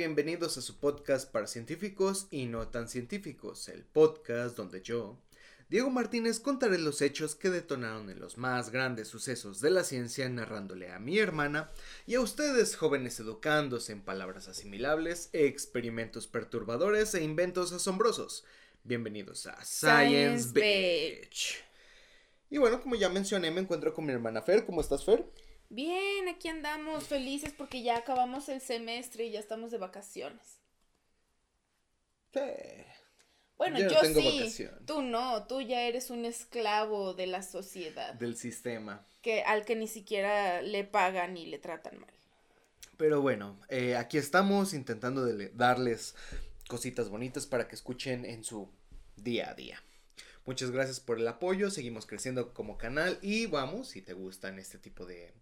bienvenidos a su podcast para científicos y no tan científicos, el podcast donde yo, Diego Martínez, contaré los hechos que detonaron en los más grandes sucesos de la ciencia narrándole a mi hermana y a ustedes jóvenes educándose en palabras asimilables, experimentos perturbadores e inventos asombrosos. Bienvenidos a Science, Beach. Y bueno, como ya mencioné, me encuentro con mi hermana Fer. ¿Cómo estás, Fer? Bien, aquí andamos felices porque ya acabamos el semestre y ya estamos de vacaciones. Sí. Bueno, yo, sí. Tú no, tú ya eres un esclavo de la sociedad. Del sistema. Que al que ni siquiera le pagan y le tratan mal. Pero bueno, eh, aquí estamos intentando darles cositas bonitas para que escuchen en su día a día. Muchas gracias por el apoyo, seguimos creciendo como canal y vamos, si te gustan este tipo de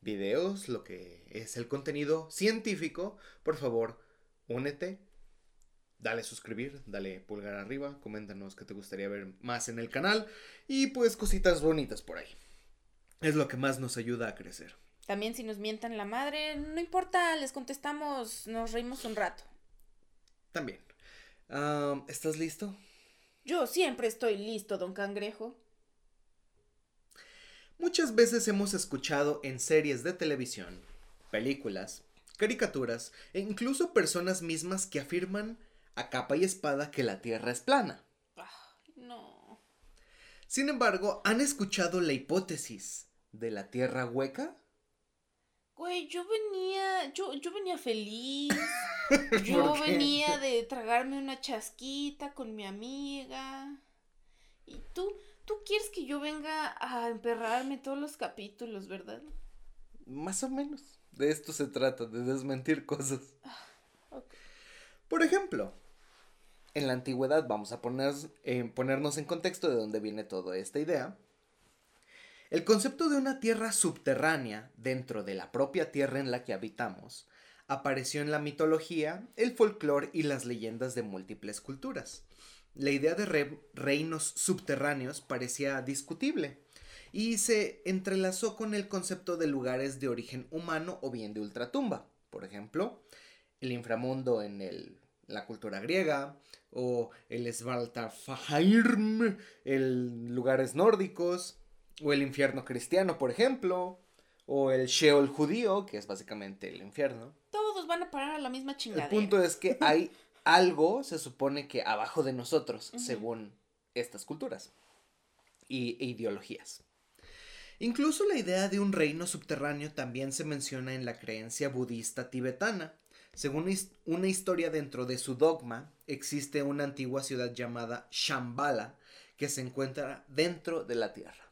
videos, lo que es el contenido científico, por favor, únete, dale suscribir, dale pulgar arriba, coméntanos qué te gustaría ver más en el canal y pues cositas bonitas por ahí. Es lo que más nos ayuda a crecer. También si nos mientan la madre, no importa, les contestamos, nos reímos un rato. También. Ah, ¿Estás listo? Yo siempre estoy listo, don Cangrejo. Muchas veces hemos escuchado en series de televisión, películas, caricaturas e incluso personas mismas que afirman a capa y espada que la Tierra es plana. no. Sin embargo, ¿han escuchado la hipótesis de la Tierra hueca? Güey, yo venía, yo, yo venía feliz. yo venía de tragarme una chasquita con mi amiga. Y tú, tú quieres que yo venga a emperrarme todos los capítulos, ¿verdad? Más o menos. De esto se trata, de desmentir cosas. Ah, Por ejemplo, en la antigüedad, vamos a poner, eh, ponernos en contexto de dónde viene toda esta idea. El concepto de una tierra subterránea dentro de la propia tierra en la que habitamos apareció en la mitología, el folclore y las leyendas de múltiples culturas la idea de reinos subterráneos parecía discutible y se entrelazó con el concepto de lugares de origen humano o bien de ultratumba. Por ejemplo, el inframundo en la cultura griega o el Svartalfheim en lugares nórdicos o el infierno cristiano, por ejemplo, o el Sheol judío, que es básicamente el infierno. Todos van a parar a la misma chingada. El punto es que hay algo se supone que abajo de nosotros, según estas culturas y, e ideologías. Incluso la idea de un reino subterráneo también se menciona en la creencia budista tibetana. Según una historia dentro de su dogma, existe una antigua ciudad llamada Shambhala que se encuentra dentro de la tierra.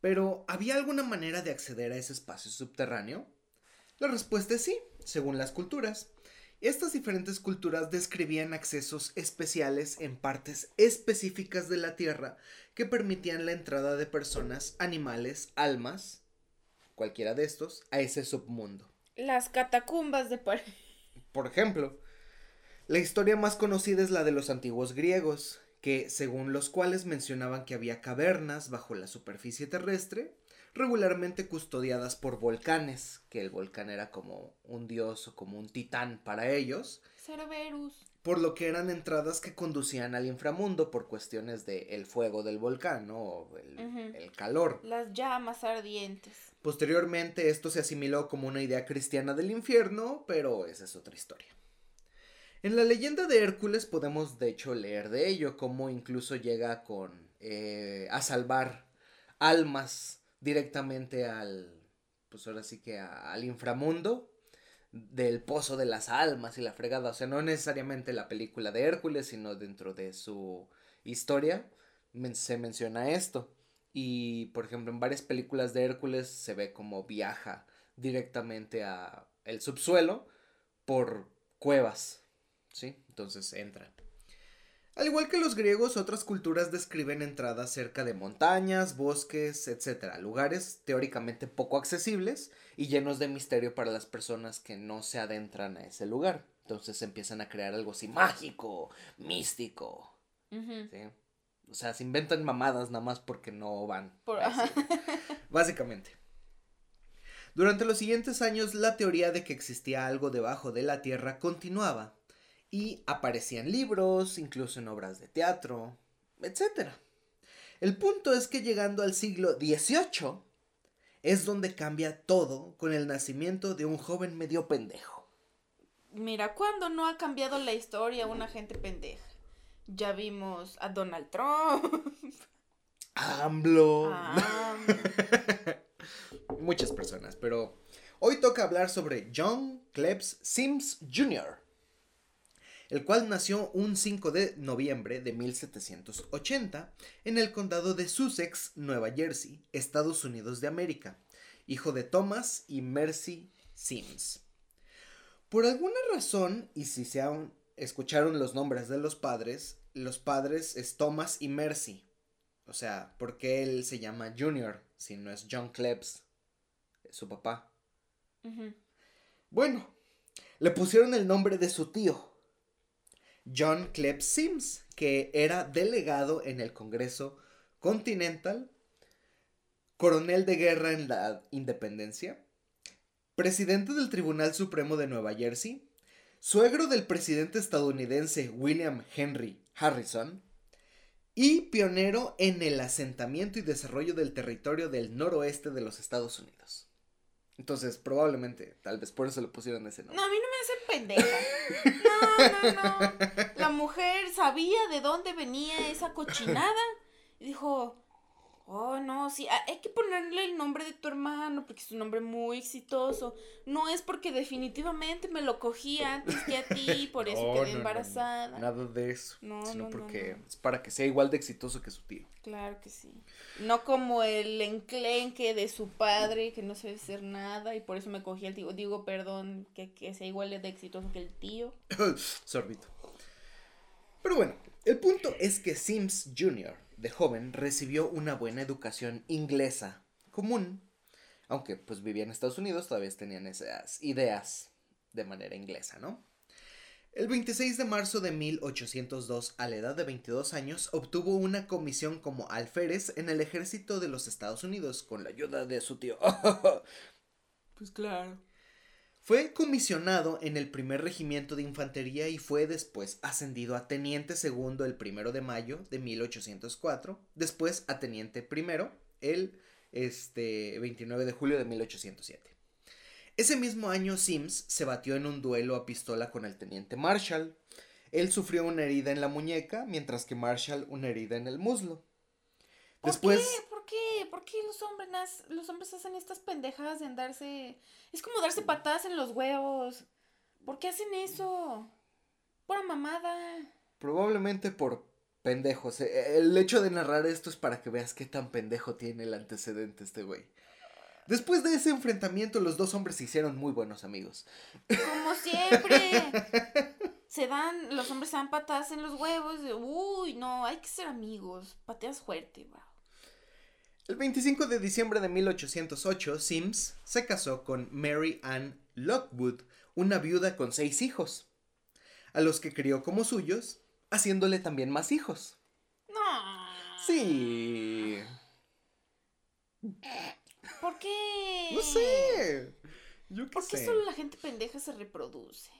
Pero, ¿había alguna manera de acceder a ese espacio subterráneo? La respuesta es sí, según las culturas. Estas diferentes culturas describían accesos especiales en partes específicas de la Tierra que permitían la entrada de personas, animales, almas, cualquiera de estos, a ese submundo. Las catacumbas de París. Por ejemplo, la historia más conocida es la de los antiguos griegos, que según los cuales mencionaban que había cavernas bajo la superficie terrestre regularmente custodiadas por volcanes, que el volcán era como un dios o como un titán para ellos. Cerberus. Por lo que eran entradas que conducían al inframundo por cuestiones del el fuego del volcán, ¿no? El, el calor. Las llamas ardientes. Posteriormente esto se asimiló como una idea cristiana del infierno, pero esa es otra historia. En la leyenda de Hércules podemos de hecho leer de ello, como incluso llega con eh, a salvar almas directamente al, pues ahora sí que al inframundo del pozo de las almas y la fregada. O sea, no necesariamente la película de Hércules, sino dentro de su historia se menciona esto. Y, por ejemplo, en varias películas de Hércules se ve como viaja directamente a el subsuelo por cuevas, ¿sí? Entonces entra. Al igual que los griegos, otras culturas describen entradas cerca de montañas, bosques, etc. Lugares teóricamente poco accesibles y llenos de misterio para las personas que no se adentran a ese lugar. Entonces empiezan a crear algo así mágico, místico. O sea, se inventan mamadas nada más porque no van. Básicamente. Durante los siguientes años, la teoría de que existía algo debajo de la Tierra continuaba, y aparecían libros, incluso en obras de teatro, etc. El punto es que llegando al siglo XVIII, es donde cambia todo con el nacimiento de un joven medio pendejo. Mira, ¿cuándo no ha cambiado la historia una gente pendeja? Ya vimos a Donald Trump. AMLO. Muchas personas, pero hoy toca hablar sobre John Klebs Sims Jr., el cual nació un 5 de noviembre de 1780 en el condado de Sussex, Nueva Jersey, Estados Unidos de América, hijo de Thomas y Mercy Sims. Por alguna razón, y si se han, escucharon los nombres de los padres, los padres es Thomas y Mercy. O sea, ¿por qué él se llama Junior si no es John Klebs, su papá? Bueno, le pusieron el nombre de su tío, John Klebs Sims, que era delegado en el Congreso Continental, coronel de guerra en la independencia, presidente del Tribunal Supremo de Nueva Jersey, suegro del presidente estadounidense William Henry Harrison, y pionero en el asentamiento y desarrollo del territorio del noroeste de los Estados Unidos. Entonces, probablemente, tal vez por eso le pusieron ese nombre. No, a mí no me hace pendeja. No, no, no. La mujer sabía de dónde venía esa cochinada. Y dijo, Oh, no, sí, ah, hay que ponerle el nombre de tu hermano porque es un nombre muy exitoso. No es porque definitivamente me lo cogí antes que a ti, por eso quedé embarazada. nada de eso. No, sino porque es para que sea igual de exitoso que su tío. Claro que sí. No como el enclenque de su padre que no sabe hacer nada y por eso me cogí al tío. Digo, perdón, que, que sea igual de exitoso que el tío. Sorbito. Pero bueno, el punto es que Sims Jr de joven recibió una buena educación inglesa común, aunque pues vivía en Estados Unidos, todavía tenían esas ideas de manera inglesa, ¿no? El 26 de marzo de 1802, a la edad de 22 años, obtuvo una comisión como alférez en el ejército de los Estados Unidos con la ayuda de su tío. pues claro. Fue comisionado en el primer regimiento de infantería y fue después ascendido a teniente segundo el primero de mayo de 1804, después a teniente primero el este, 29 de julio de 1807. Ese mismo año Sims se batió en un duelo a pistola con el teniente Marshall. Él sufrió una herida en la muñeca, mientras que Marshall una herida en el muslo. Después, ¿Por qué? ¿Por qué los hombres, los hombres hacen estas pendejadas de andarse... Es como darse patadas en los huevos. ¿Por qué hacen eso? Pura mamada. Probablemente por pendejos. Eh, el hecho de narrar esto es para que veas qué tan pendejo tiene el antecedente este güey. Después de ese enfrentamiento, los dos hombres se hicieron muy buenos amigos. Como siempre. se dan, los hombres se dan patadas en los huevos. Uy, no, hay que ser amigos. Pateas fuerte, va. El 25 de diciembre de 1808, Sims se casó con Mary Ann Lockwood, una viuda con seis hijos, a los que crió como suyos, haciéndole también más hijos. No. Sí. ¿Por qué? No sé. Yo qué ¿Por qué solo la gente pendeja se reproduce?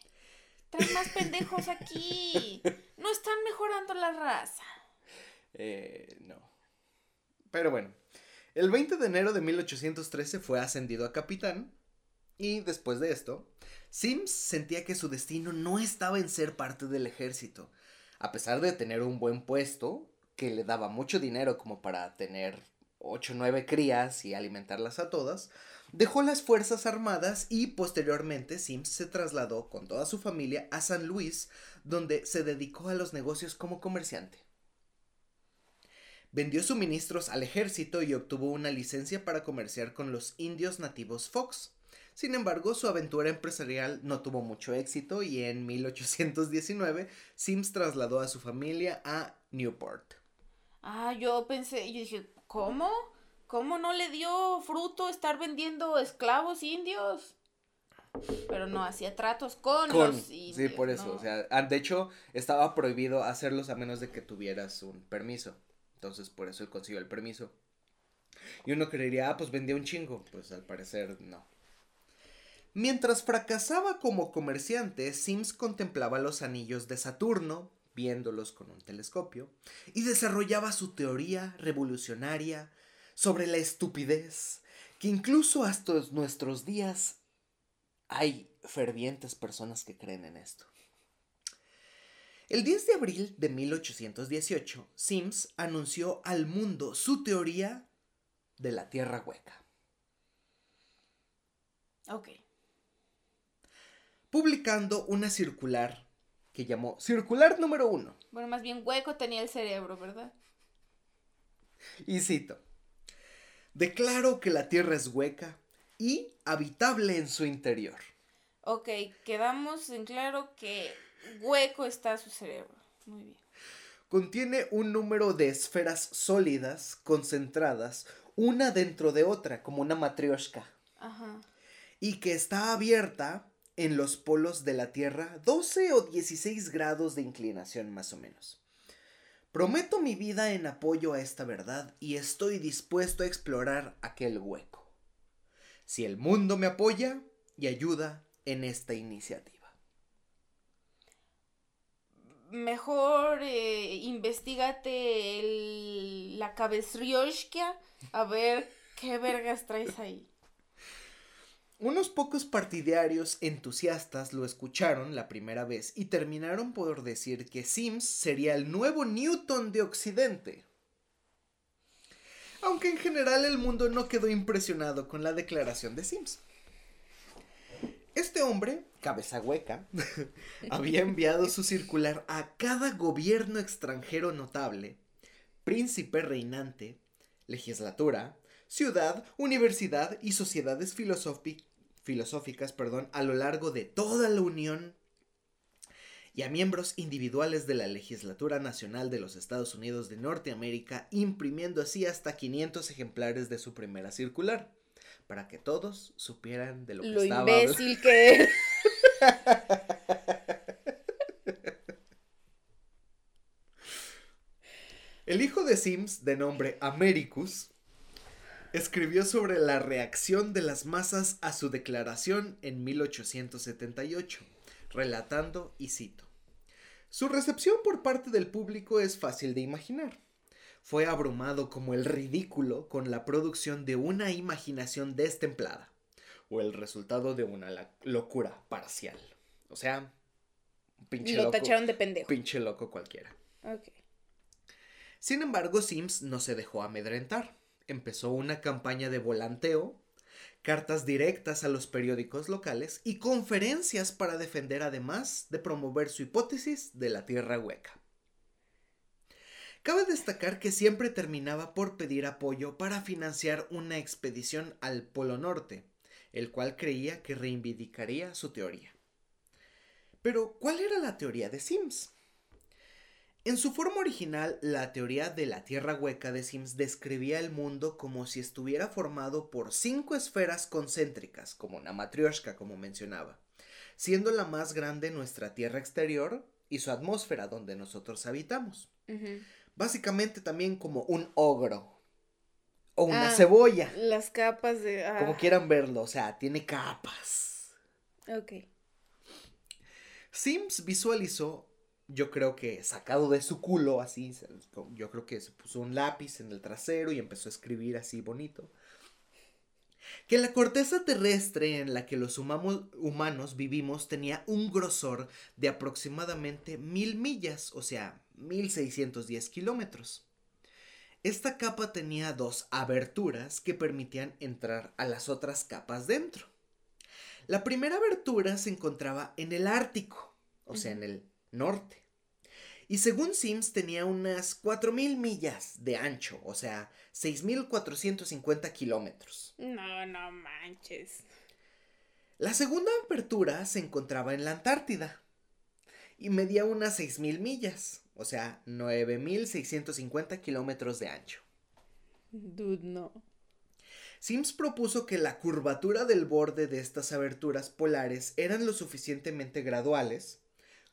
Traen más pendejos aquí. No están mejorando la raza. Eh, no. Pero bueno, el 20 de enero de 1813 fue ascendido a capitán y después de esto, Sims sentía que su destino no estaba en ser parte del ejército. A pesar de tener un buen puesto, que le daba mucho dinero como para tener 8 o 9 crías y alimentarlas a todas, dejó las Fuerzas Armadas y posteriormente Sims se trasladó con toda su familia a San Luis, donde se dedicó a los negocios como comerciante. Vendió suministros al ejército y obtuvo una licencia para comerciar con los indios nativos Fox. Sin embargo, su aventura empresarial no tuvo mucho éxito y en 1819 Sims trasladó a su familia a Newport. Ah, yo pensé, yo dije, ¿cómo? ¿Cómo no le dio fruto estar vendiendo esclavos indios? Pero no hacía tratos con, los indios. Sí, por eso. O sea, ah, de hecho, estaba prohibido hacerlos a menos de que tuvieras un permiso. Entonces, por eso él consiguió el permiso. Y uno creería, ah, pues vendía un chingo. Pues al parecer no. Mientras fracasaba como comerciante, Sims contemplaba los anillos de Saturno, viéndolos con un telescopio, y desarrollaba su teoría revolucionaria sobre la estupidez, que incluso hasta nuestros días hay fervientes personas que creen en esto. El 10 de abril de 1818, Sims anunció al mundo su teoría de la Tierra hueca. Ok publicando una circular que llamó Circular número uno. Bueno, más bien hueco tenía el cerebro, ¿verdad? Y cito. Declaro que la Tierra es hueca y habitable en su interior. Ok, quedamos en claro que hueco está su cerebro. Muy bien. Contiene un número de esferas sólidas, concentradas, una dentro de otra, como una matrioshka. Ajá. Y que está abierta en los polos de la Tierra 12 o 16 grados de inclinación más o menos. Prometo mi vida en apoyo a esta verdad y estoy dispuesto a explorar aquel hueco. Si el mundo me apoya y ayuda en esta iniciativa. Mejor eh, investigate la cabezrioshka a ver qué vergas traes ahí. Unos pocos partidarios entusiastas lo escucharon la primera vez y terminaron por decir que Sims sería el nuevo Newton de Occidente. Aunque en general el mundo no quedó impresionado con la declaración de Sims. Este hombre, cabeza hueca, había enviado su circular a cada gobierno extranjero notable, príncipe reinante, legislatura, ciudad, universidad y sociedades filosóficas perdón, a lo largo de toda la Unión y a miembros individuales de la Legislatura Nacional de los Estados Unidos de Norteamérica, imprimiendo así hasta 500 ejemplares de su primera circular, para que todos supieran de lo que lo imbécil que El hijo de Sims, de nombre Americus, escribió sobre la reacción de las masas a su declaración en 1878, relatando, y cito, Su recepción por parte del público es fácil de imaginar. Fue abrumado como el ridículo con la producción de una imaginación destemplada, o el resultado de una locura parcial. O sea, pinche Lo tacharon de pendejo. Pinche loco cualquiera. Sin embargo, Sims no se dejó amedrentar empezó una campaña de volanteo, cartas directas a los periódicos locales y conferencias para defender además de promover su hipótesis de la Tierra hueca. Cabe destacar que siempre terminaba por pedir apoyo para financiar una expedición al Polo Norte, el cual creía que reivindicaría su teoría. Pero, ¿cuál era la teoría de Sims? En su forma original, la teoría de la Tierra hueca de Sims describía el mundo como si estuviera formado por cinco esferas concéntricas, como una matrioshka, como mencionaba, siendo la más grande nuestra Tierra exterior y su atmósfera donde nosotros habitamos. Básicamente también como un ogro o una ah, cebolla. Las capas de... Como ah. quieran verlo, o sea, tiene capas. Ok. Sims visualizó yo creo que sacado de su culo, así, yo creo que se puso un lápiz en el trasero y empezó a escribir así bonito. Que la corteza terrestre en la que los humanos vivimos tenía un grosor de aproximadamente mil millas, o sea, mil seiscientos diez kilómetros. Esta capa tenía dos aberturas que permitían entrar a las otras capas dentro. La primera abertura se encontraba en el Ártico, o sea, en el norte. Y según Sims tenía unas 4.000 millas de ancho, o sea, 6.450 kilómetros. No, no manches. La segunda apertura se encontraba en la Antártida y medía unas 6.000 millas, o sea, 9.650 kilómetros de ancho. Dude, no. Sims propuso que la curvatura del borde de estas aberturas polares eran lo suficientemente graduales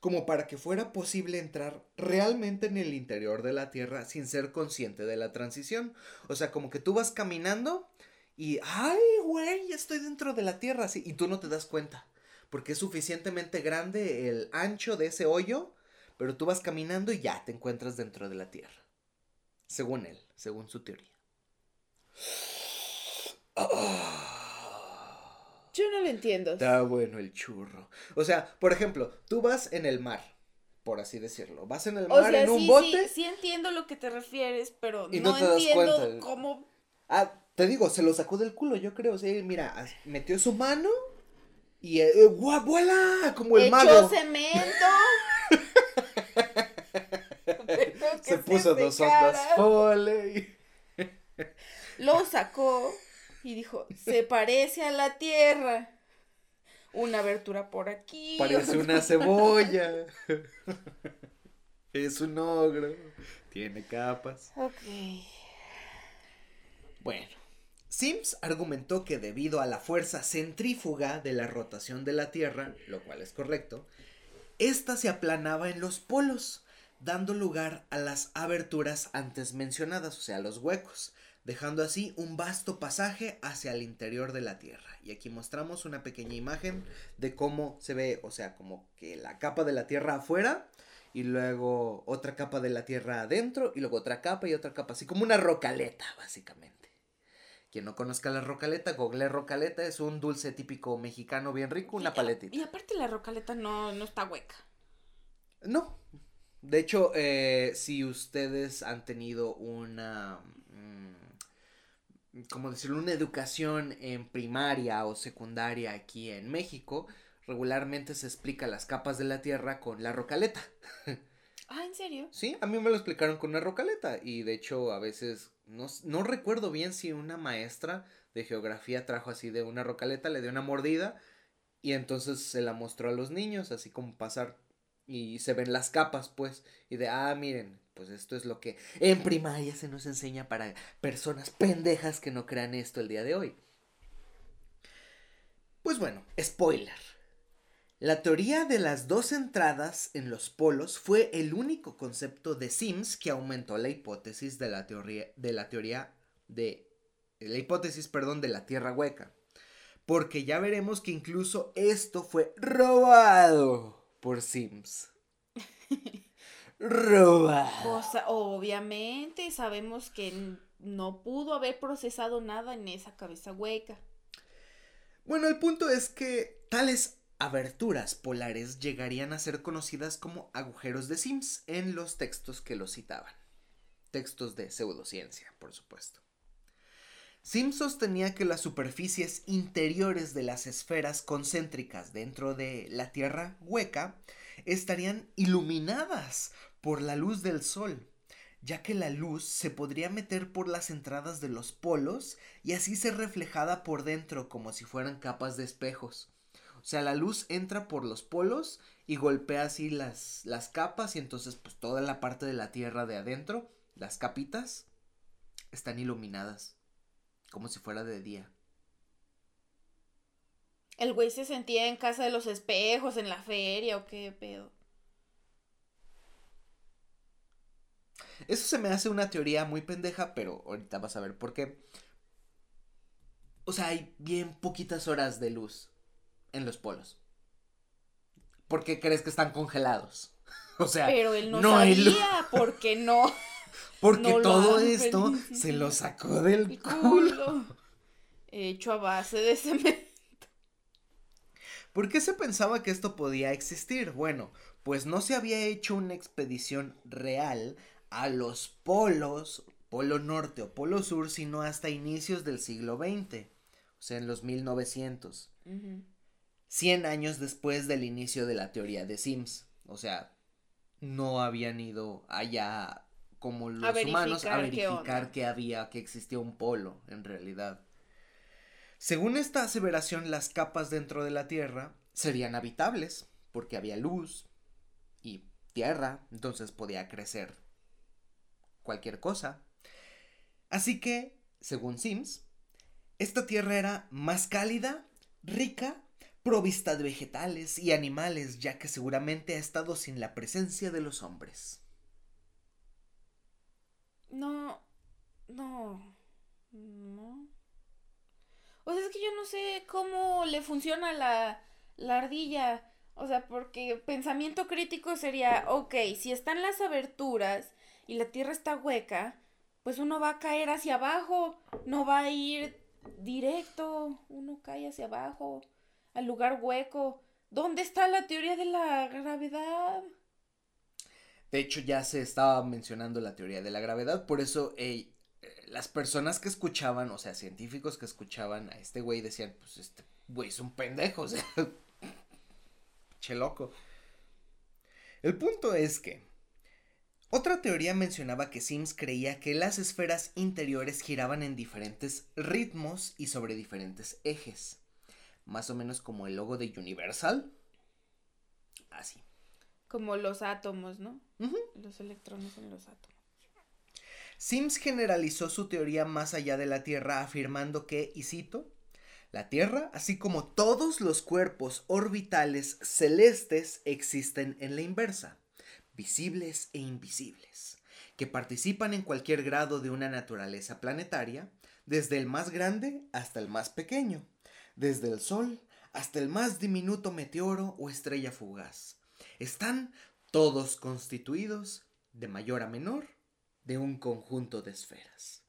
como para que fuera posible entrar realmente en el interior de la Tierra sin ser consciente de la transición. O sea, como que tú vas caminando y, ay, güey, estoy dentro de la Tierra, así, y tú no te das cuenta, porque es suficientemente grande el ancho de ese hoyo, pero tú vas caminando y ya te encuentras dentro de la Tierra, según él, según su teoría. Yo no lo entiendo. Está bueno el churro. O sea, por ejemplo, tú vas en el mar, por así decirlo. Vas en el mar en un bote. Sí, sí entiendo lo que te refieres, pero no, entiendo cómo. Ah, te digo, se lo sacó del culo, yo creo. Sí, mira, metió su mano y eh, ¡vuela! Como el Echó cemento. se puso dos ondas fole. Lo sacó y dijo, se parece a la tierra. Una abertura por aquí. Parece una cebolla. es un ogro. Tiene capas. Ok. Bueno. Sims argumentó que debido a la fuerza centrífuga de la rotación de la Tierra, lo cual es correcto, ésta se aplanaba en los polos, dando lugar a las aberturas antes mencionadas, o sea, los huecos, dejando así un vasto pasaje hacia el interior de la Tierra. Y aquí mostramos una pequeña imagen de cómo se ve, o sea, como que la capa de la Tierra afuera y luego otra capa de la Tierra adentro y luego otra capa y otra capa, así como una rocaleta, básicamente. Quien no conozca la rocaleta, google rocaleta, es un dulce típico mexicano bien rico, una paletita. Y aparte la rocaleta no, no está hueca. No. De hecho, eh, si ustedes han tenido una como decirlo, una educación en primaria o secundaria aquí en México, regularmente se explica las capas de la Tierra con la rocaleta. Ah, ¿en serio? Sí, a mí me lo explicaron con una rocaleta y de hecho a veces no, no recuerdo bien si una maestra de geografía trajo así de una rocaleta, le dio una mordida y entonces se la mostró a los niños, así como pasar y se ven las capas pues y de, ah, miren, pues esto es lo que en primaria se nos enseña para personas pendejas que no crean esto el día de hoy. Pues bueno, spoiler. La teoría de las dos entradas en los polos fue el único concepto de Sims que aumentó la hipótesis de la teoría de la teoría de la hipótesis, perdón, de la Tierra hueca. Porque ya veremos que incluso esto fue robado por Sims. Roba. obviamente sabemos que no pudo haber procesado nada en esa cabeza hueca. Bueno, el punto es que tales aberturas polares llegarían a ser conocidas como agujeros de Sims en los textos que los citaban. Textos de pseudociencia, por supuesto. Sims sostenía que las superficies interiores de las esferas concéntricas dentro de la Tierra hueca estarían iluminadas por la luz del sol, ya que la luz se podría meter por las entradas de los polos y así ser reflejada por dentro como si fueran capas de espejos. O sea, la luz entra por los polos y golpea así las, las capas y entonces pues toda la parte de la Tierra de adentro, las capitas, están iluminadas, como si fuera de día. El güey se sentía en casa de los espejos, en la feria o qué pedo. Eso se me hace una teoría muy pendeja, pero ahorita vas a ver por qué. O sea, hay bien poquitas horas de luz en los polos. ¿Por qué crees que están congelados? O sea, pero él no, sabía por qué no. Porque todo esto se lo sacó del culo. Hecho a base de cemento. ¿Por qué se pensaba que esto podía existir? Bueno, pues no se había hecho una expedición real a los polos, polo norte o polo sur, sino hasta inicios del siglo XX, o sea, en los 1900. Cien años después del inicio de la teoría de Sims. O sea, no habían ido allá como los humanos a verificar que había, que existía un polo, en realidad. Según esta aseveración, las capas dentro de la Tierra serían habitables, porque había luz y tierra, entonces podía crecer cualquier cosa. Así que, según Sims, esta tierra era más cálida, rica, provista de vegetales y animales, ya que seguramente ha estado sin la presencia de los hombres. No, no, no. O sea, es que yo no sé cómo le funciona la, la ardilla. O sea, porque pensamiento crítico sería, ok, si están las aberturas y la tierra está hueca, pues uno va a caer hacia abajo, no va a ir directo, uno cae hacia abajo, al lugar hueco. ¿Dónde está la teoría de la gravedad? De hecho, ya se estaba mencionando la teoría de la gravedad, por eso eh, las personas que escuchaban, o sea, científicos que escuchaban a este güey decían, pues este güey es un pendejo, che loco. El punto es que otra teoría mencionaba que Sims creía que las esferas interiores giraban en diferentes ritmos y sobre diferentes ejes, más o menos como el logo de Universal. Así. Como los átomos, ¿no? Los electrones en los átomos. Sims generalizó su teoría más allá de la Tierra afirmando que, y cito, la Tierra, así como todos los cuerpos orbitales celestes, existen en la inversa, visibles e invisibles, que participan en cualquier grado de una naturaleza planetaria, desde el más grande hasta el más pequeño, desde el Sol hasta el más diminuto meteoro o estrella fugaz. Están todos constituidos, de mayor a menor, de un conjunto de esferas,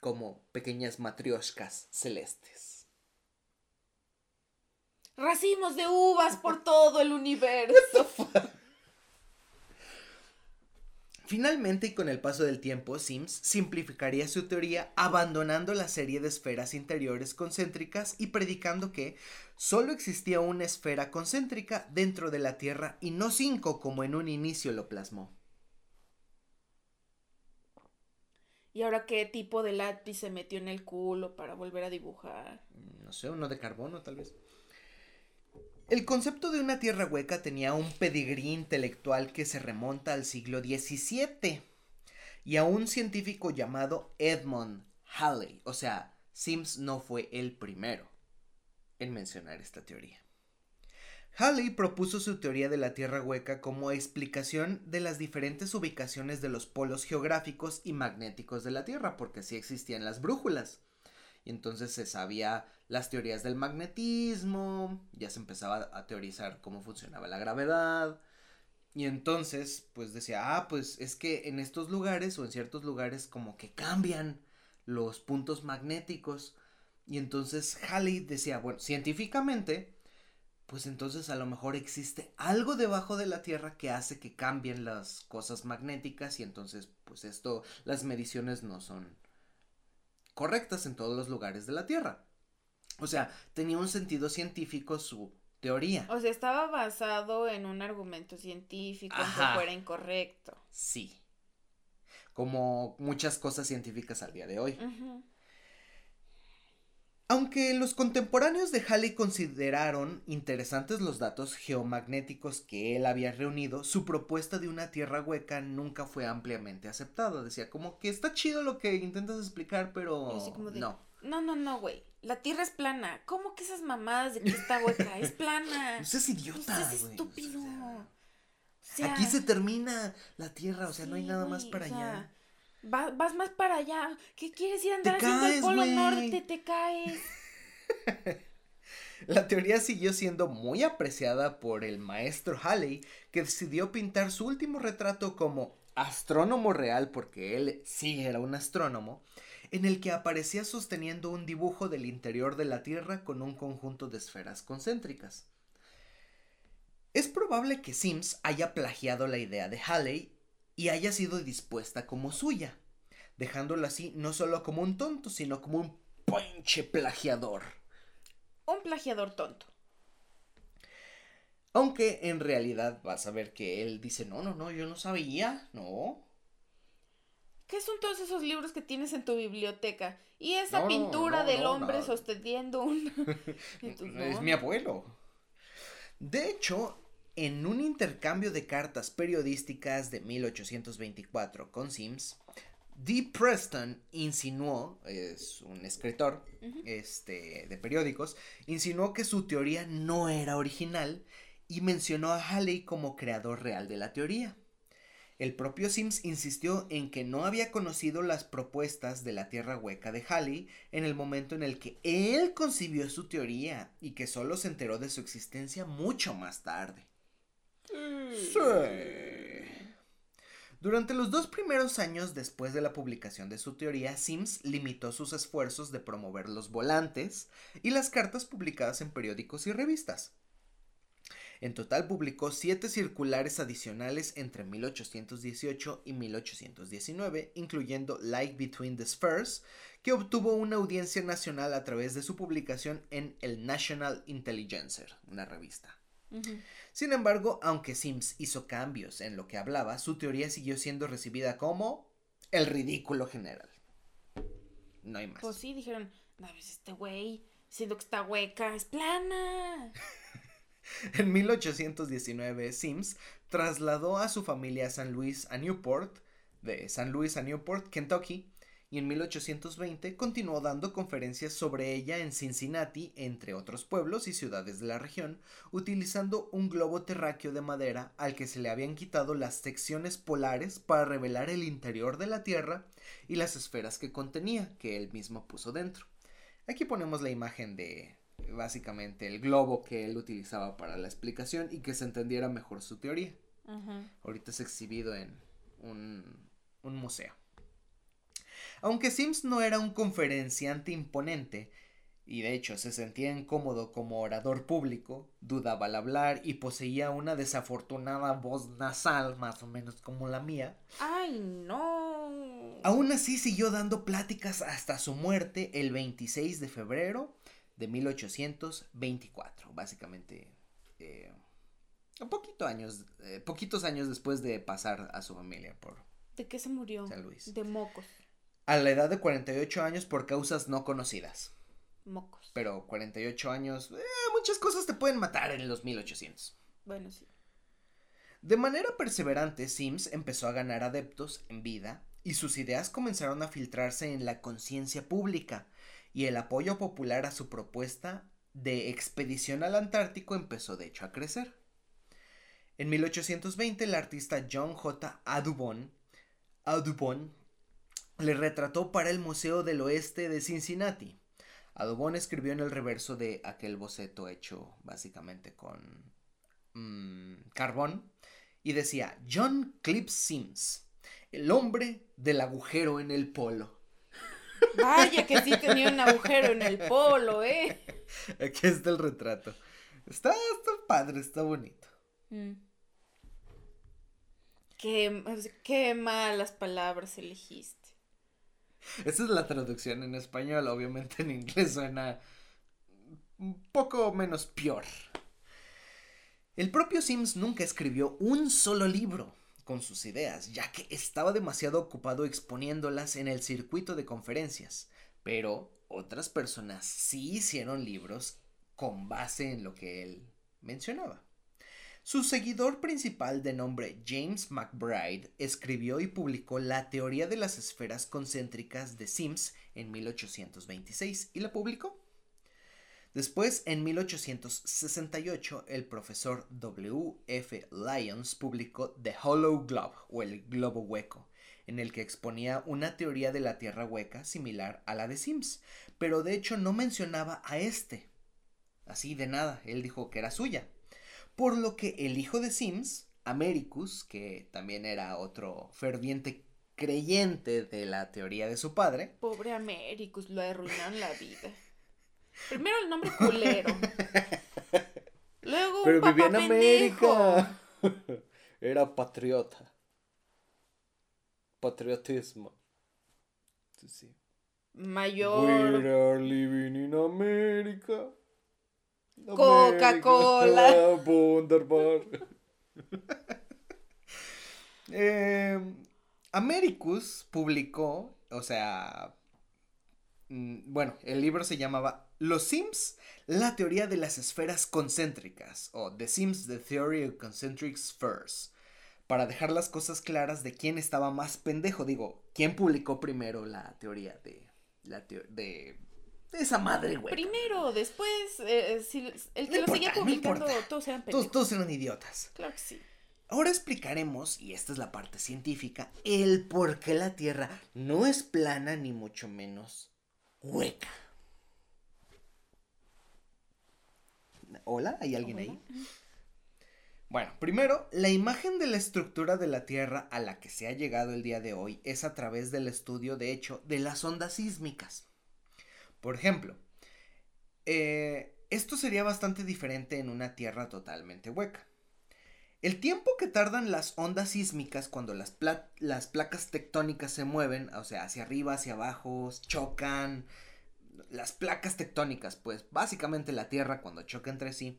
como pequeñas matrioscas celestes racimos de uvas por todo el universo. Finalmente, y con el paso del tiempo, Sims simplificaría su teoría abandonando la serie de esferas interiores concéntricas y predicando que solo existía una esfera concéntrica dentro de la Tierra y no cinco como en un inicio lo plasmó. ¿Y ahora qué tipo de lápiz se metió en el culo para volver a dibujar? No sé, uno de carbono tal vez. El concepto de una tierra hueca tenía un pedigrí intelectual que se remonta al siglo XVII y a un científico llamado Edmund Halley. O sea, Sims no fue el primero en mencionar esta teoría. Halley propuso su teoría de la Tierra hueca como explicación de las diferentes ubicaciones de los polos geográficos y magnéticos de la Tierra, porque así existían las brújulas. Y entonces se sabía las teorías del magnetismo, ya se empezaba a teorizar cómo funcionaba la gravedad. Y entonces, pues decía, ah, pues es que en estos lugares o en ciertos lugares como que cambian los puntos magnéticos. Y entonces Halley decía, bueno, científicamente, pues entonces a lo mejor existe algo debajo de la Tierra que hace que cambien las cosas magnéticas y entonces, pues esto, las mediciones no son correctas en todos los lugares de la Tierra. O sea, tenía un sentido científico su teoría. O sea, estaba basado en un argumento científico que fuera incorrecto. Sí. Como muchas cosas científicas al día de hoy. Aunque los contemporáneos de Halley consideraron interesantes los datos geomagnéticos que él había reunido, su propuesta de una tierra hueca nunca fue ampliamente aceptada. Decía como que está chido lo que intentas explicar, pero no. No, no, no, güey. La tierra es plana. ¿Cómo que esas mamadas de que está hueca? es plana. No seas idiota, no seas estúpido. aquí se termina la tierra, o sea, no hay nada más para allá. Vas, más para allá. ¿Qué quieres ir a andar haciendo el polo norte? Te caes. La teoría siguió siendo muy apreciada por el maestro Halley, que decidió pintar su último retrato como astrónomo real, porque él sí era un astrónomo, en el que aparecía sosteniendo un dibujo del interior de la Tierra con un conjunto de esferas concéntricas. Es probable que Sims haya plagiado la idea de Halley y haya sido dispuesta como suya, dejándolo así no solo como un tonto, sino como un pinche plagiador. Un plagiador tonto. Aunque en realidad vas a ver que él dice, no, no, no, yo no sabía, no, ¿Qué son todos esos libros que tienes en tu biblioteca? Y esa pintura del hombre sosteniendo un... es mi abuelo. De hecho, en un intercambio de cartas periodísticas de 1824 con Sims, D. Preston insinuó, es un escritor este, de periódicos, insinuó que su teoría no era original y mencionó a Halley como creador real de la teoría. El propio Sims insistió en que no había conocido las propuestas de la Tierra hueca de Halley en el momento en el que él concibió su teoría y que solo se enteró de su existencia mucho más tarde. Durante los dos primeros años después de la publicación de su teoría, Sims limitó sus esfuerzos de promover los volantes y las cartas publicadas en periódicos y revistas. En total publicó siete circulares adicionales entre 1818 y 1819, incluyendo Light Between the Spheres, que obtuvo una audiencia nacional a través de su publicación en el National Intelligencer, una revista. Sin embargo, aunque Sims hizo cambios en lo que hablaba, su teoría siguió siendo recibida como el ridículo general. No hay más. Pues sí, dijeron, no, pues este güey, siendo que está hueca, es plana. en 1819, Sims trasladó a su familia a San Luis a Newport, de San Luis a Newport, Kentucky, y en 1820 continuó dando conferencias sobre ella en Cincinnati, entre otros pueblos y ciudades de la región, utilizando un globo terráqueo de madera al que se le habían quitado las secciones polares para revelar el interior de la Tierra y las esferas que contenía, que él mismo puso dentro. Aquí ponemos la imagen de básicamente el globo que él utilizaba para la explicación y que se entendiera mejor su teoría. Ahorita es exhibido en un, un museo. Aunque Sims no era un conferenciante imponente, y de hecho se sentía incómodo como orador público, dudaba al hablar y poseía una desafortunada voz nasal, más o menos como la mía. ¡Ay, no! Aún así siguió dando pláticas hasta su muerte el 26 de febrero de 1824, básicamente eh, poquito años, eh, poquitos años después de pasar a su familia por... ¿De qué se murió? San Luis. De mocos. A la edad de 48 años por causas no conocidas. Mocos. Pero 48 años, eh, muchas cosas te pueden matar en los 1800. Bueno, sí. De manera perseverante, Sims empezó a ganar adeptos en vida y sus ideas comenzaron a filtrarse en la conciencia pública y el apoyo popular a su propuesta de expedición al Antártico empezó de hecho a crecer. En 1820 el artista John J. Audubon, Audubon le retrató para el Museo del Oeste de Cincinnati. Audubon escribió en el reverso de aquel boceto hecho básicamente con mm, carbón y decía John Clip Sims, el hombre del agujero en el polo. Vaya que sí tenía un agujero en el polo, ¿eh? Aquí está el retrato. Está, está padre, está bonito. Mm. Qué, qué malas palabras elegiste. Esa es la traducción en español, obviamente en inglés suena un poco menos peor. El propio Sims nunca escribió un solo libro con sus ideas, ya que estaba demasiado ocupado exponiéndolas en el circuito de conferencias, pero otras personas sí hicieron libros con base en lo que él mencionaba. Su seguidor principal de nombre James McBride escribió y publicó la teoría de las esferas concéntricas de Sims en 1826 y la publicó. Después, en 1868, el profesor W. F. Lyons publicó The Hollow Globe o el globo hueco, en el que exponía una teoría de la Tierra hueca similar a la de Sims, pero de hecho no mencionaba a este. Así de nada, él dijo que era suya. Por lo que el hijo de Sims, Americus, que también era otro ferviente creyente de la teoría de su padre. Pobre Americus, lo arruinaron la vida. Primero el nombre culero. Luego un Pero papá vivía en pendejo. América. Era patriota. Patriotismo. Sí, sí. Mayor. We are living in America. Coca-Cola. Wunderbar. Eh, Americus publicó, o sea, mm, bueno, el libro se llamaba Los Sims, la teoría de las esferas concéntricas, o The Sims, The Theory of Concentric Spheres, para dejar las cosas claras de quién estaba más pendejo, digo, quién publicó primero la teoría de, la teo- de esa madre, güey. Primero, después, eh, si- el que No lo seguía importa, no publicando, todos eran pendejos. todos eran idiotas. Claro que sí. Ahora explicaremos, y esta es la parte científica, el por qué la Tierra no es plana ni mucho menos hueca. Hola, ¿hay alguien ahí? Bueno, primero, la imagen de la estructura de la Tierra a la que se ha llegado el día de hoy es a través del estudio, de hecho, de las ondas sísmicas. Por ejemplo, eh, esto sería bastante diferente en una Tierra totalmente hueca. El tiempo que tardan las ondas sísmicas cuando las, las placas tectónicas se mueven, o sea, hacia arriba, hacia abajo, chocan, las placas tectónicas, pues básicamente la Tierra cuando choca entre sí,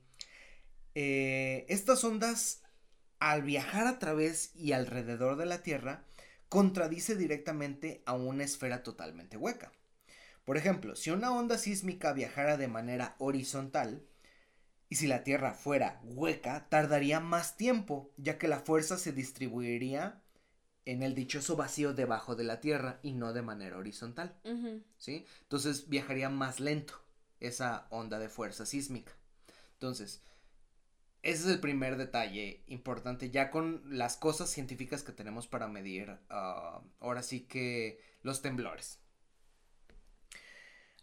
eh, estas ondas, al viajar a través y alrededor de la Tierra, contradice directamente a una esfera totalmente hueca. Por ejemplo, si una onda sísmica viajara de manera horizontal, y si la Tierra fuera hueca, tardaría más tiempo, ya que la fuerza se distribuiría en el dichoso vacío debajo de la Tierra y no de manera horizontal. ¿Sí? Entonces viajaría más lento esa onda de fuerza sísmica. Entonces, ese es el primer detalle importante, ya con las cosas científicas que tenemos para medir, ah, ahora sí que los temblores.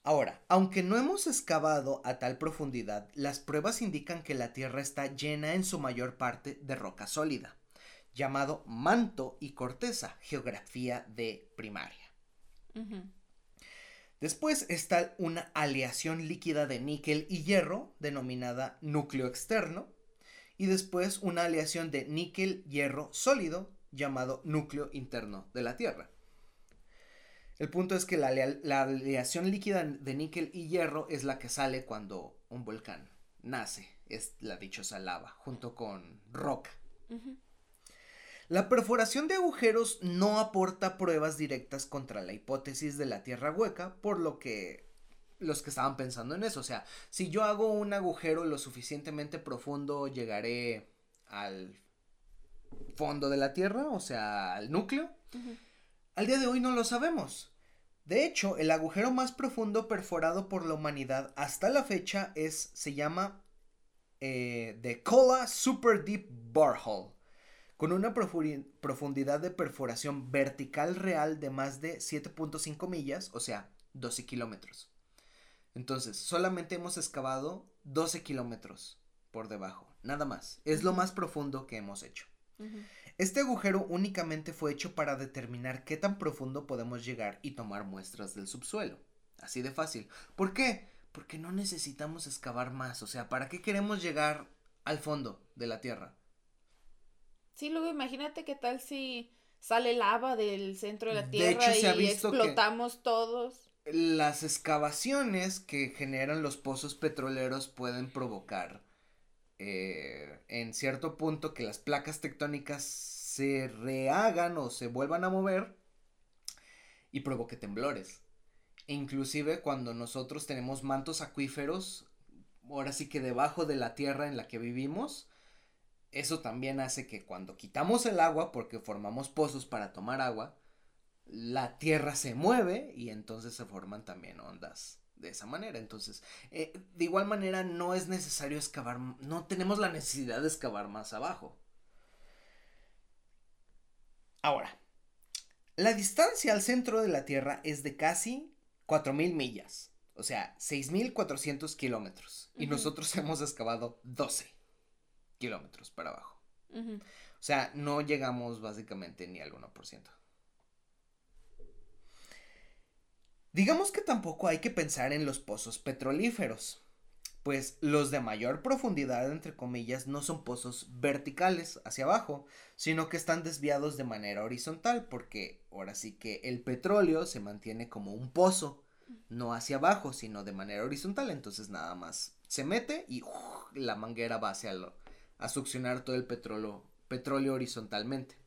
Ahora, aunque no hemos excavado a tal profundidad, las pruebas indican que la Tierra está llena en su mayor parte de roca sólida, llamado manto y corteza, geografía de primaria. Después está una aleación líquida de níquel y hierro, denominada núcleo externo, y después una aleación de níquel-hierro sólido llamado núcleo interno de la Tierra. El punto es que la, aleación líquida de níquel y hierro es la que sale cuando un volcán nace, es la dichosa lava, junto con roca. La perforación de agujeros no aporta pruebas directas contra la hipótesis de la Tierra hueca, por lo que los que estaban pensando en eso. O sea, si yo hago un agujero lo suficientemente profundo, llegaré al fondo de la Tierra, o sea, al núcleo. Al día de hoy no lo sabemos. De hecho, el agujero más profundo perforado por la humanidad hasta la fecha es, se llama eh, The Kola Super Deep Borehole, con una profundidad de perforación vertical real de más de 7.5 millas, o sea, 12 kilómetros. Entonces, solamente hemos excavado 12 kilómetros por debajo, nada más. Es lo más profundo que hemos hecho. Este agujero únicamente fue hecho para determinar qué tan profundo podemos llegar y tomar muestras del subsuelo. Así de fácil. ¿Por qué? Porque no necesitamos excavar más. O sea, ¿para qué queremos llegar al fondo de la Tierra? Sí, luego imagínate qué tal si sale lava del centro de la Tierra y explotamos todos las excavaciones que generan los pozos petroleros pueden provocar eh, en cierto punto que las placas tectónicas se rehagan o se vuelvan a mover y provoque temblores. E inclusive cuando nosotros tenemos mantos acuíferos, ahora sí que debajo de la tierra en la que vivimos, eso también hace que cuando quitamos el agua, porque formamos pozos para tomar agua, la Tierra se mueve y entonces se forman también ondas de esa manera. Entonces, eh, de igual manera no es necesario excavar, no tenemos la necesidad de excavar más abajo. Ahora, la distancia al centro de la Tierra es de casi 4.000 millas, o sea, 6.400 kilómetros. Y nosotros hemos excavado 12 kilómetros para abajo. O sea, no llegamos básicamente ni al 1%. Digamos que tampoco hay que pensar en los pozos petrolíferos, pues los de mayor profundidad, entre comillas, no son pozos verticales hacia abajo, sino que están desviados de manera horizontal, porque ahora sí que el petróleo se mantiene como un pozo, no hacia abajo, sino de manera horizontal, entonces nada más se mete y la manguera va hacia lo, a succionar todo el petróleo, petróleo horizontalmente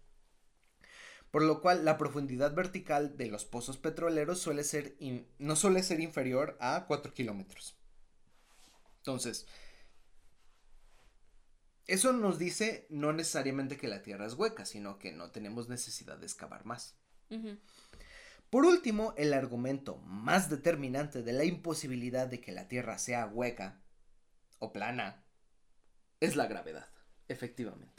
por lo cual la profundidad vertical de los pozos petroleros suele ser no suele ser inferior a 4 kilómetros. Entonces, eso nos dice no necesariamente que la Tierra es hueca, sino que no tenemos necesidad de excavar más. Por último, el argumento más determinante de la imposibilidad de que la Tierra sea hueca o plana es la gravedad, efectivamente.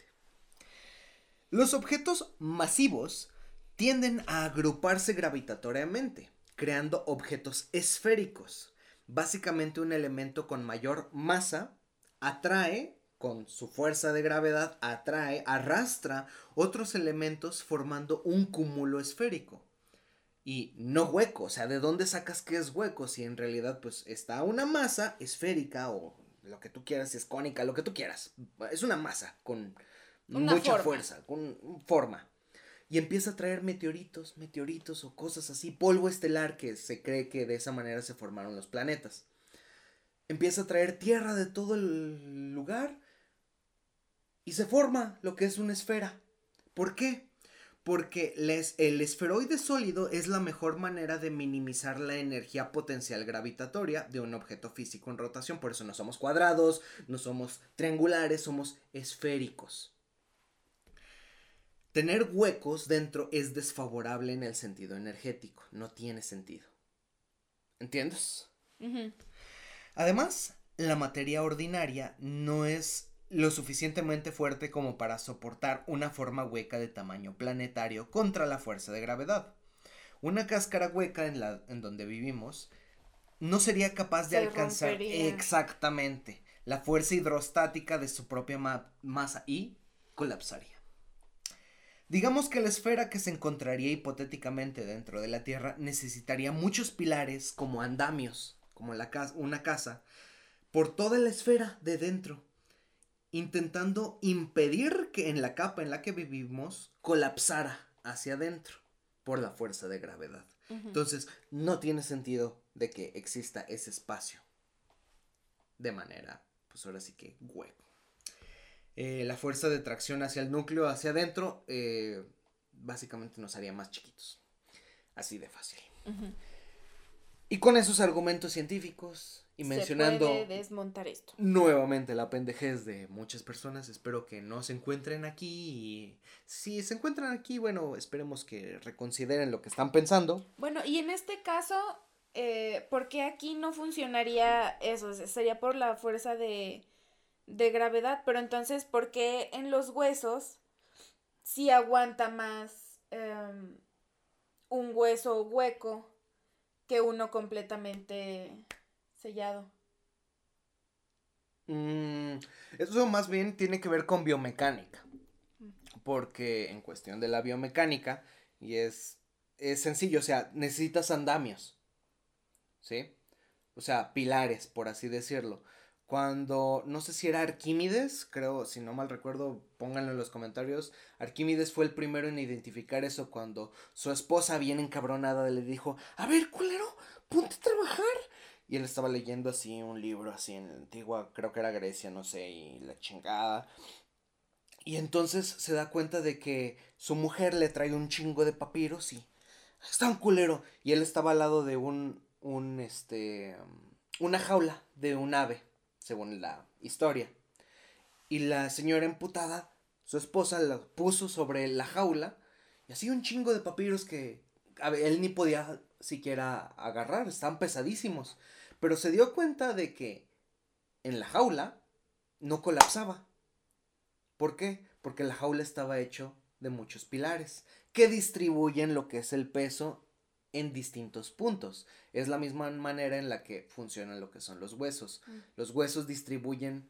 Los objetos masivos tienden a agruparse gravitatoriamente, creando objetos esféricos. Básicamente un elemento con mayor masa atrae, con su fuerza de gravedad, atrae, arrastra otros elementos formando un cúmulo esférico. Y no hueco, o sea, ¿de dónde sacas que es hueco? Si en realidad pues está una masa esférica o lo que tú quieras, si es cónica, lo que tú quieras. Es una masa con mucha fuerza, con forma y empieza a traer meteoritos, meteoritos o cosas así, polvo estelar que se cree que de esa manera se formaron los planetas. Empieza a traer tierra de todo el lugar y se forma lo que es una esfera. ¿Por qué? Porque el esferoide sólido es la mejor manera de minimizar la energía potencial gravitatoria de un objeto físico en rotación. Por eso no somos cuadrados, no somos triangulares, somos esféricos. Tener huecos dentro es desfavorable en el sentido energético, no tiene sentido. ¿Entiendes? Además, la materia ordinaria no es lo suficientemente fuerte como para soportar una forma hueca de tamaño planetario contra la fuerza de gravedad. Una cáscara hueca en, la, en donde vivimos no sería capaz de alcanzar exactamente la fuerza hidrostática de su propia masa y colapsaría. Digamos que la esfera que se encontraría hipotéticamente dentro de la Tierra necesitaría muchos pilares como andamios, como la una casa, por toda la esfera de dentro, intentando impedir que en la capa en la que vivimos colapsara hacia adentro por la fuerza de gravedad. Entonces, no tiene sentido de que exista ese espacio de manera, pues ahora sí que hueco. Eh, la fuerza de tracción hacia el núcleo, hacia adentro, eh, básicamente nos haría más chiquitos. Así de fácil. Y con esos argumentos científicos y mencionando puede desmontar esto. nuevamente la pendejez de muchas personas, espero que no se encuentren aquí y si se encuentran aquí, bueno, esperemos que reconsideren lo que están pensando. Bueno, y en este caso, eh, ¿por qué aquí no funcionaría eso? Sería por la fuerza de de gravedad, pero entonces, ¿por qué en los huesos si aguanta más em, un hueso hueco que uno completamente sellado? Mm, eso más bien tiene que ver con biomecánica. Porque en cuestión de la biomecánica, y es, es sencillo, o sea, necesitas andamios. ¿Sí? O sea, pilares, por así decirlo cuando, no sé si era Arquímedes, creo, si no mal recuerdo, pónganlo en los comentarios, Arquímedes fue el primero en identificar eso cuando su esposa bien encabronada le dijo, a ver, culero, ponte a trabajar. Y él estaba leyendo así un libro así en la antigua, creo que era Grecia, no sé, y la chingada. Y entonces se da cuenta de que su mujer le trae un chingo de papiros y está un culero. Y él estaba al lado de un, un, este, una jaula de un ave según la historia. Y la señora emputada, su esposa, la puso sobre la jaula y así un chingo de papiros que él ni podía siquiera agarrar, estaban pesadísimos. Pero se dio cuenta de que en la jaula no colapsaba. ¿Por qué? Porque la jaula estaba hecho de muchos pilares que distribuyen lo que es el peso en distintos puntos. Es la misma manera en la que funcionan lo que son los huesos. Mm. Los huesos distribuyen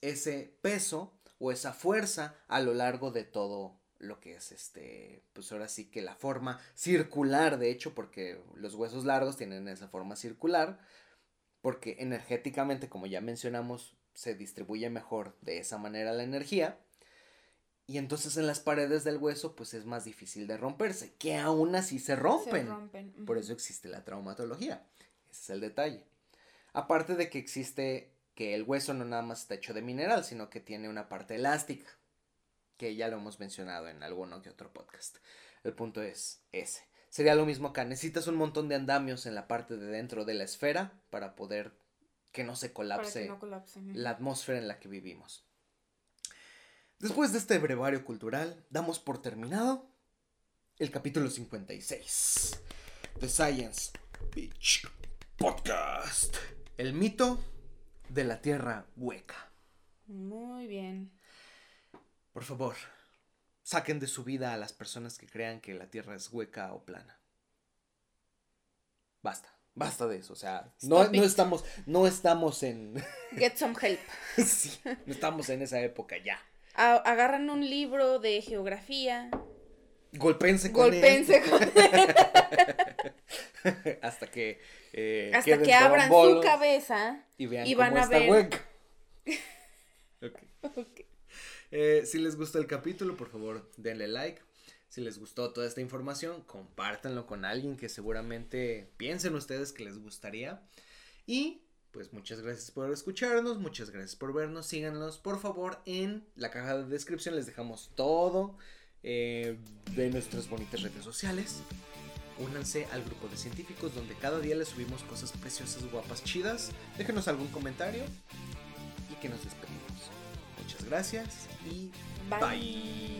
ese peso o esa fuerza a lo largo de todo lo que es este, pues ahora sí que la forma circular, de hecho, porque los huesos largos tienen esa forma circular, porque energéticamente, como ya mencionamos, se distribuye mejor de esa manera la energía. Y entonces en las paredes del hueso pues es más difícil de romperse, que aún así se rompen. Por eso existe la traumatología. Ese es el detalle. Aparte de que existe que el hueso no nada más está hecho de mineral, sino que tiene una parte elástica, que ya lo hemos mencionado en alguno que otro podcast. El punto es ese. Sería lo mismo acá. Necesitas un montón de andamios en la parte de dentro de la esfera para poder que no se colapse, la atmósfera en la que vivimos. Después de este brevario cultural, damos por terminado el capítulo 56 de Science Beach Podcast. El mito de la tierra hueca. Muy bien. Por favor, saquen de su vida a las personas que crean que la Tierra es hueca o plana. Basta, basta de eso. O sea, no, estamos, no estamos en. Get some help. sí, no estamos en esa época ya. A- agarran un libro de geografía. Golpense con él. Golpense con Hasta que. eh, hasta que abran su cabeza. Y vean y cómo van a está ver. hueca. Eh, si les gustó el capítulo, por favor, denle like. Si les gustó toda esta información, compártanlo con alguien que seguramente piensen ustedes que les gustaría. Y pues muchas gracias por escucharnos, muchas gracias por vernos, síganos por favor en la caja de descripción, les dejamos todo eh, de nuestras bonitas redes sociales. Únanse al grupo de científicos donde cada día les subimos cosas preciosas, guapas, chidas. Déjenos algún comentario y que nos despedimos. Muchas gracias y bye.